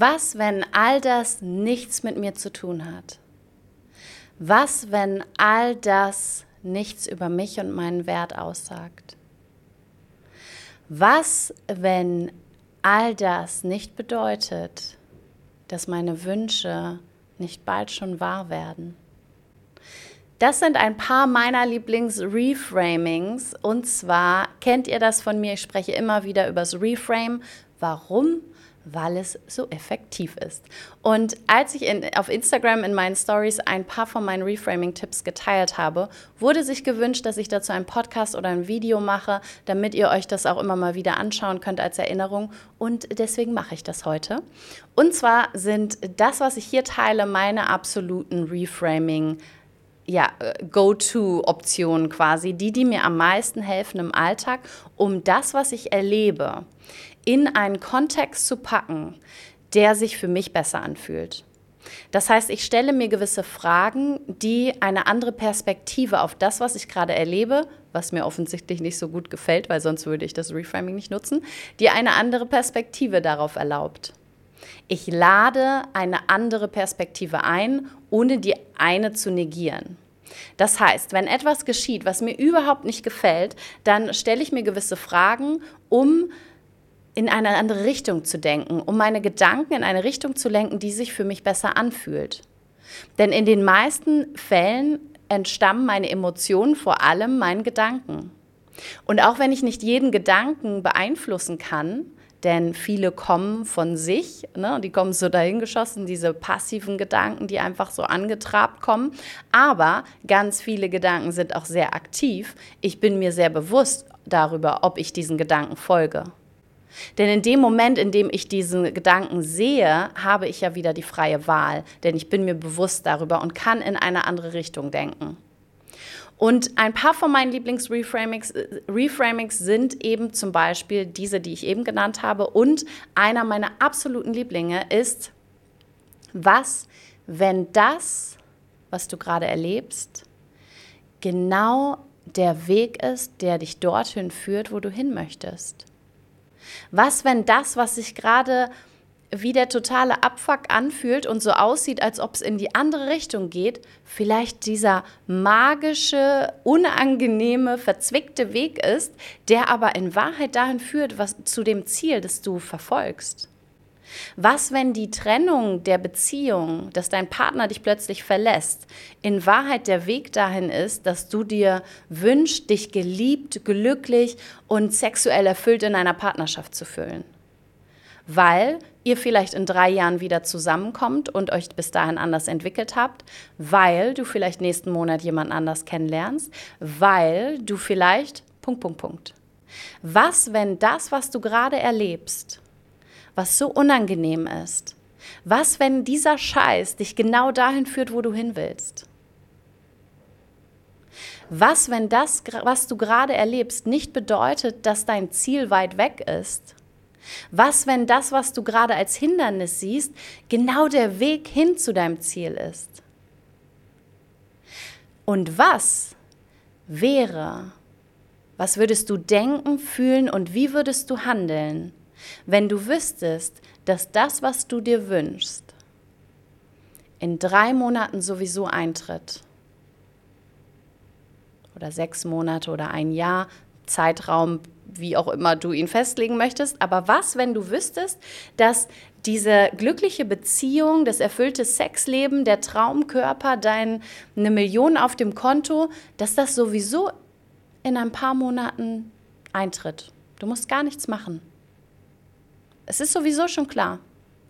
Was, wenn all das nichts mit mir zu tun hat? Was, wenn all das nichts über mich und meinen Wert aussagt? Was, wenn all das nicht bedeutet, dass meine Wünsche nicht bald schon wahr werden? Das sind ein paar meiner Lieblings-Reframings. Und zwar kennt ihr das von mir, ich spreche immer wieder über das Reframe. Warum? Weil es so effektiv ist. Und als ich in, auf Instagram in meinen Stories ein paar von meinen Reframing-Tipps geteilt habe, wurde sich gewünscht, dass ich dazu einen Podcast oder ein Video mache, damit ihr euch das auch immer mal wieder anschauen könnt als Erinnerung. Und deswegen mache ich das heute. Und zwar sind das, was ich hier teile, meine absoluten Reframing- ja, Go-To-Optionen quasi, die, die mir am meisten helfen im Alltag, um das, was ich erlebe, in einen Kontext zu packen, der sich für mich besser anfühlt. Das heißt, ich stelle mir gewisse Fragen, die eine andere Perspektive auf das, was ich gerade erlebe, was mir offensichtlich nicht so gut gefällt, weil sonst würde ich das Reframing nicht nutzen, die eine andere Perspektive darauf erlaubt. Ich lade eine andere Perspektive ein, ohne die eine zu negieren. Das heißt, wenn etwas geschieht, was mir überhaupt nicht gefällt, dann stelle ich mir gewisse Fragen, um in eine andere Richtung zu denken, um meine Gedanken in eine Richtung zu lenken, die sich für mich besser anfühlt. Denn in den meisten Fällen entstammen meine Emotionen vor allem meinen Gedanken. Und auch wenn ich nicht jeden Gedanken beeinflussen kann, denn viele kommen von sich, ne, die kommen so dahingeschossen, diese passiven Gedanken, die einfach so angetrabt kommen. Aber ganz viele Gedanken sind auch sehr aktiv. Ich bin mir sehr bewusst darüber, ob ich diesen Gedanken folge. Denn in dem Moment, in dem ich diesen Gedanken sehe, habe ich ja wieder die freie Wahl, denn ich bin mir bewusst darüber und kann in eine andere Richtung denken. Und ein paar von meinen Lieblings-Reframings äh, Reframings sind eben zum Beispiel diese, die ich eben genannt habe. Und einer meiner absoluten Lieblinge ist, was, wenn das, was du gerade erlebst, genau der Weg ist, der dich dorthin führt, wo du hin möchtest? Was, wenn das, was sich gerade wie der totale Abfuck anfühlt und so aussieht, als ob es in die andere Richtung geht, vielleicht dieser magische, unangenehme, verzwickte Weg ist, der aber in Wahrheit dahin führt, was zu dem Ziel, das du verfolgst. Was, wenn die Trennung der Beziehung, dass dein Partner dich plötzlich verlässt, in Wahrheit der Weg dahin ist, dass du dir wünschst, dich geliebt, glücklich und sexuell erfüllt in einer Partnerschaft zu fühlen? Weil ihr vielleicht in drei Jahren wieder zusammenkommt und euch bis dahin anders entwickelt habt, weil du vielleicht nächsten Monat jemand anders kennenlernst, weil du vielleicht Punkt, Punkt, Punkt. Was, wenn das, was du gerade erlebst, was so unangenehm ist, was, wenn dieser Scheiß dich genau dahin führt, wo du hin willst? Was, wenn das, was du gerade erlebst, nicht bedeutet, dass dein Ziel weit weg ist, was, wenn das, was du gerade als Hindernis siehst, genau der Weg hin zu deinem Ziel ist? Und was wäre, was würdest du denken, fühlen und wie würdest du handeln, wenn du wüsstest, dass das, was du dir wünschst, in drei Monaten sowieso eintritt? Oder sechs Monate oder ein Jahr, Zeitraum wie auch immer du ihn festlegen möchtest. Aber was, wenn du wüsstest, dass diese glückliche Beziehung, das erfüllte Sexleben, der Traumkörper, deine Million auf dem Konto, dass das sowieso in ein paar Monaten eintritt. Du musst gar nichts machen. Es ist sowieso schon klar,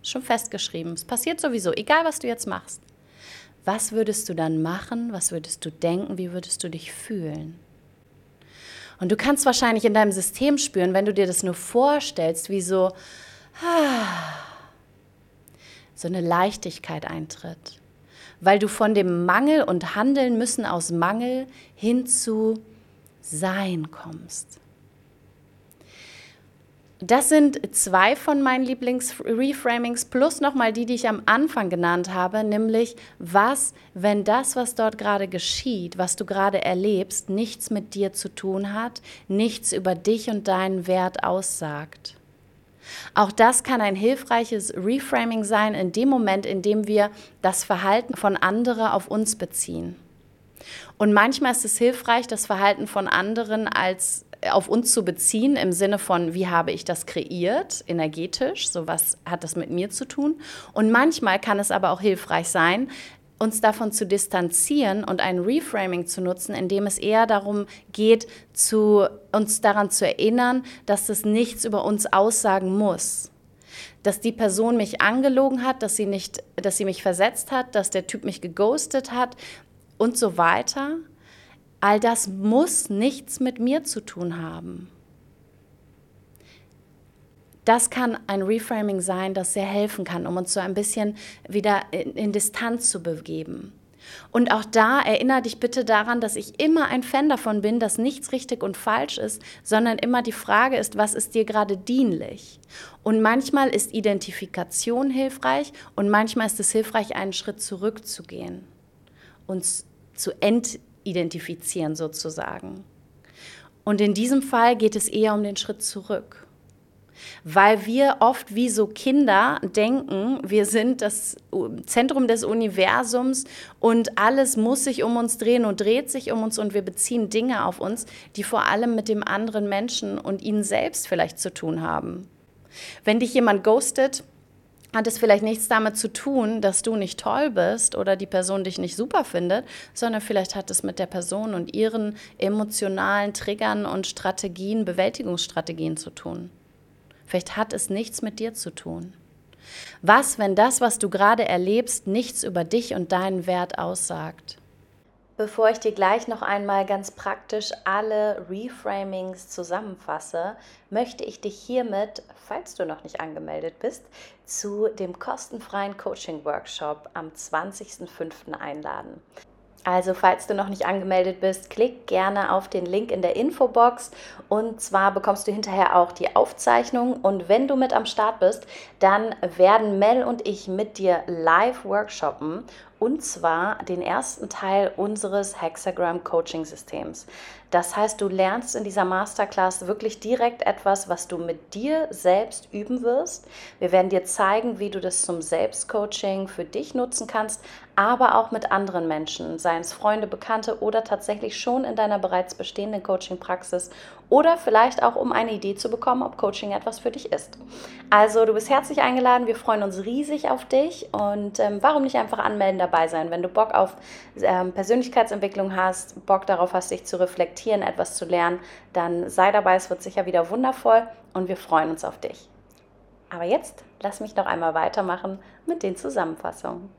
schon festgeschrieben. Es passiert sowieso, egal was du jetzt machst. Was würdest du dann machen? Was würdest du denken? Wie würdest du dich fühlen? Und du kannst wahrscheinlich in deinem System spüren, wenn du dir das nur vorstellst, wie so, so eine Leichtigkeit eintritt. Weil du von dem Mangel und Handeln müssen aus Mangel hin zu Sein kommst. Das sind zwei von meinen Lieblings-Reframings plus nochmal die, die ich am Anfang genannt habe, nämlich was, wenn das, was dort gerade geschieht, was du gerade erlebst, nichts mit dir zu tun hat, nichts über dich und deinen Wert aussagt. Auch das kann ein hilfreiches Reframing sein in dem Moment, in dem wir das Verhalten von anderen auf uns beziehen. Und manchmal ist es hilfreich, das Verhalten von anderen als auf uns zu beziehen im Sinne von, wie habe ich das kreiert, energetisch, so was hat das mit mir zu tun. Und manchmal kann es aber auch hilfreich sein, uns davon zu distanzieren und ein Reframing zu nutzen, indem es eher darum geht, zu, uns daran zu erinnern, dass es nichts über uns aussagen muss. Dass die Person mich angelogen hat, dass sie, nicht, dass sie mich versetzt hat, dass der Typ mich geghostet hat und so weiter. All das muss nichts mit mir zu tun haben. Das kann ein Reframing sein, das sehr helfen kann, um uns so ein bisschen wieder in, in Distanz zu begeben. Und auch da erinnere dich bitte daran, dass ich immer ein Fan davon bin, dass nichts richtig und falsch ist, sondern immer die Frage ist, was ist dir gerade dienlich? Und manchmal ist Identifikation hilfreich und manchmal ist es hilfreich, einen Schritt zurückzugehen, uns zu entidentifizieren sozusagen. Und in diesem Fall geht es eher um den Schritt zurück weil wir oft wie so Kinder denken, wir sind das Zentrum des Universums und alles muss sich um uns drehen und dreht sich um uns und wir beziehen Dinge auf uns, die vor allem mit dem anderen Menschen und ihnen selbst vielleicht zu tun haben. Wenn dich jemand ghostet, hat es vielleicht nichts damit zu tun, dass du nicht toll bist oder die Person dich nicht super findet, sondern vielleicht hat es mit der Person und ihren emotionalen Triggern und Strategien, Bewältigungsstrategien zu tun. Vielleicht hat es nichts mit dir zu tun. Was, wenn das, was du gerade erlebst, nichts über dich und deinen Wert aussagt? Bevor ich dir gleich noch einmal ganz praktisch alle Reframings zusammenfasse, möchte ich dich hiermit, falls du noch nicht angemeldet bist, zu dem kostenfreien Coaching-Workshop am 20.05. einladen. Also falls du noch nicht angemeldet bist, klick gerne auf den Link in der Infobox und zwar bekommst du hinterher auch die Aufzeichnung und wenn du mit am Start bist, dann werden Mel und ich mit dir live workshoppen und zwar den ersten Teil unseres Hexagram Coaching Systems. Das heißt, du lernst in dieser Masterclass wirklich direkt etwas, was du mit dir selbst üben wirst. Wir werden dir zeigen, wie du das zum Selbstcoaching für dich nutzen kannst, aber auch mit anderen Menschen, seien es Freunde, Bekannte oder tatsächlich schon in deiner bereits bestehenden Coaching-Praxis oder vielleicht auch, um eine Idee zu bekommen, ob Coaching etwas für dich ist. Also, du bist herzlich eingeladen. Wir freuen uns riesig auf dich und ähm, warum nicht einfach anmelden dabei sein, wenn du Bock auf ähm, Persönlichkeitsentwicklung hast, Bock darauf hast, dich zu reflektieren, etwas zu lernen, dann sei dabei. Es wird sicher wieder wundervoll und wir freuen uns auf dich. Aber jetzt lass mich noch einmal weitermachen mit den Zusammenfassungen.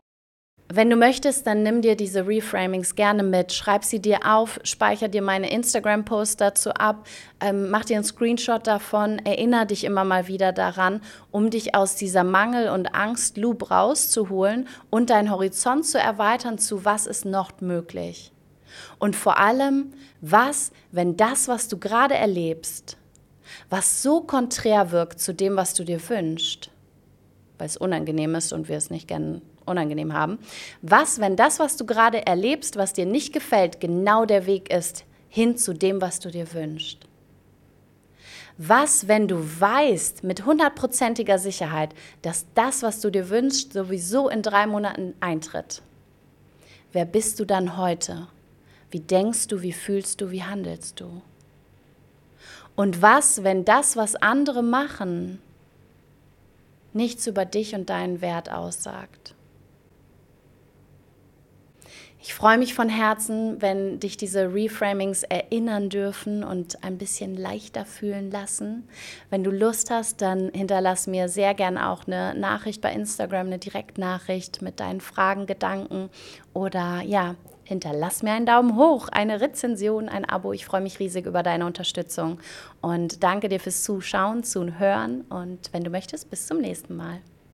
Wenn du möchtest, dann nimm dir diese Reframings gerne mit, schreib sie dir auf, speicher dir meine Instagram-Posts dazu ab, ähm, mach dir einen Screenshot davon, erinnere dich immer mal wieder daran, um dich aus dieser Mangel- und Angst-Loop rauszuholen und deinen Horizont zu erweitern zu, was ist noch möglich. Und vor allem, was, wenn das, was du gerade erlebst, was so konträr wirkt zu dem, was du dir wünschst, weil es unangenehm ist und wir es nicht gerne unangenehm haben. Was, wenn das, was du gerade erlebst, was dir nicht gefällt, genau der Weg ist hin zu dem, was du dir wünschst? Was, wenn du weißt mit hundertprozentiger Sicherheit, dass das, was du dir wünschst, sowieso in drei Monaten eintritt? Wer bist du dann heute? Wie denkst du, wie fühlst du, wie handelst du? Und was, wenn das, was andere machen, nichts über dich und deinen Wert aussagt? Ich freue mich von Herzen, wenn dich diese Reframings erinnern dürfen und ein bisschen leichter fühlen lassen. Wenn du Lust hast, dann hinterlass mir sehr gern auch eine Nachricht bei Instagram, eine Direktnachricht mit deinen Fragen, Gedanken oder ja, hinterlass mir einen Daumen hoch, eine Rezension, ein Abo. Ich freue mich riesig über deine Unterstützung und danke dir fürs Zuschauen, Zuhören und wenn du möchtest, bis zum nächsten Mal.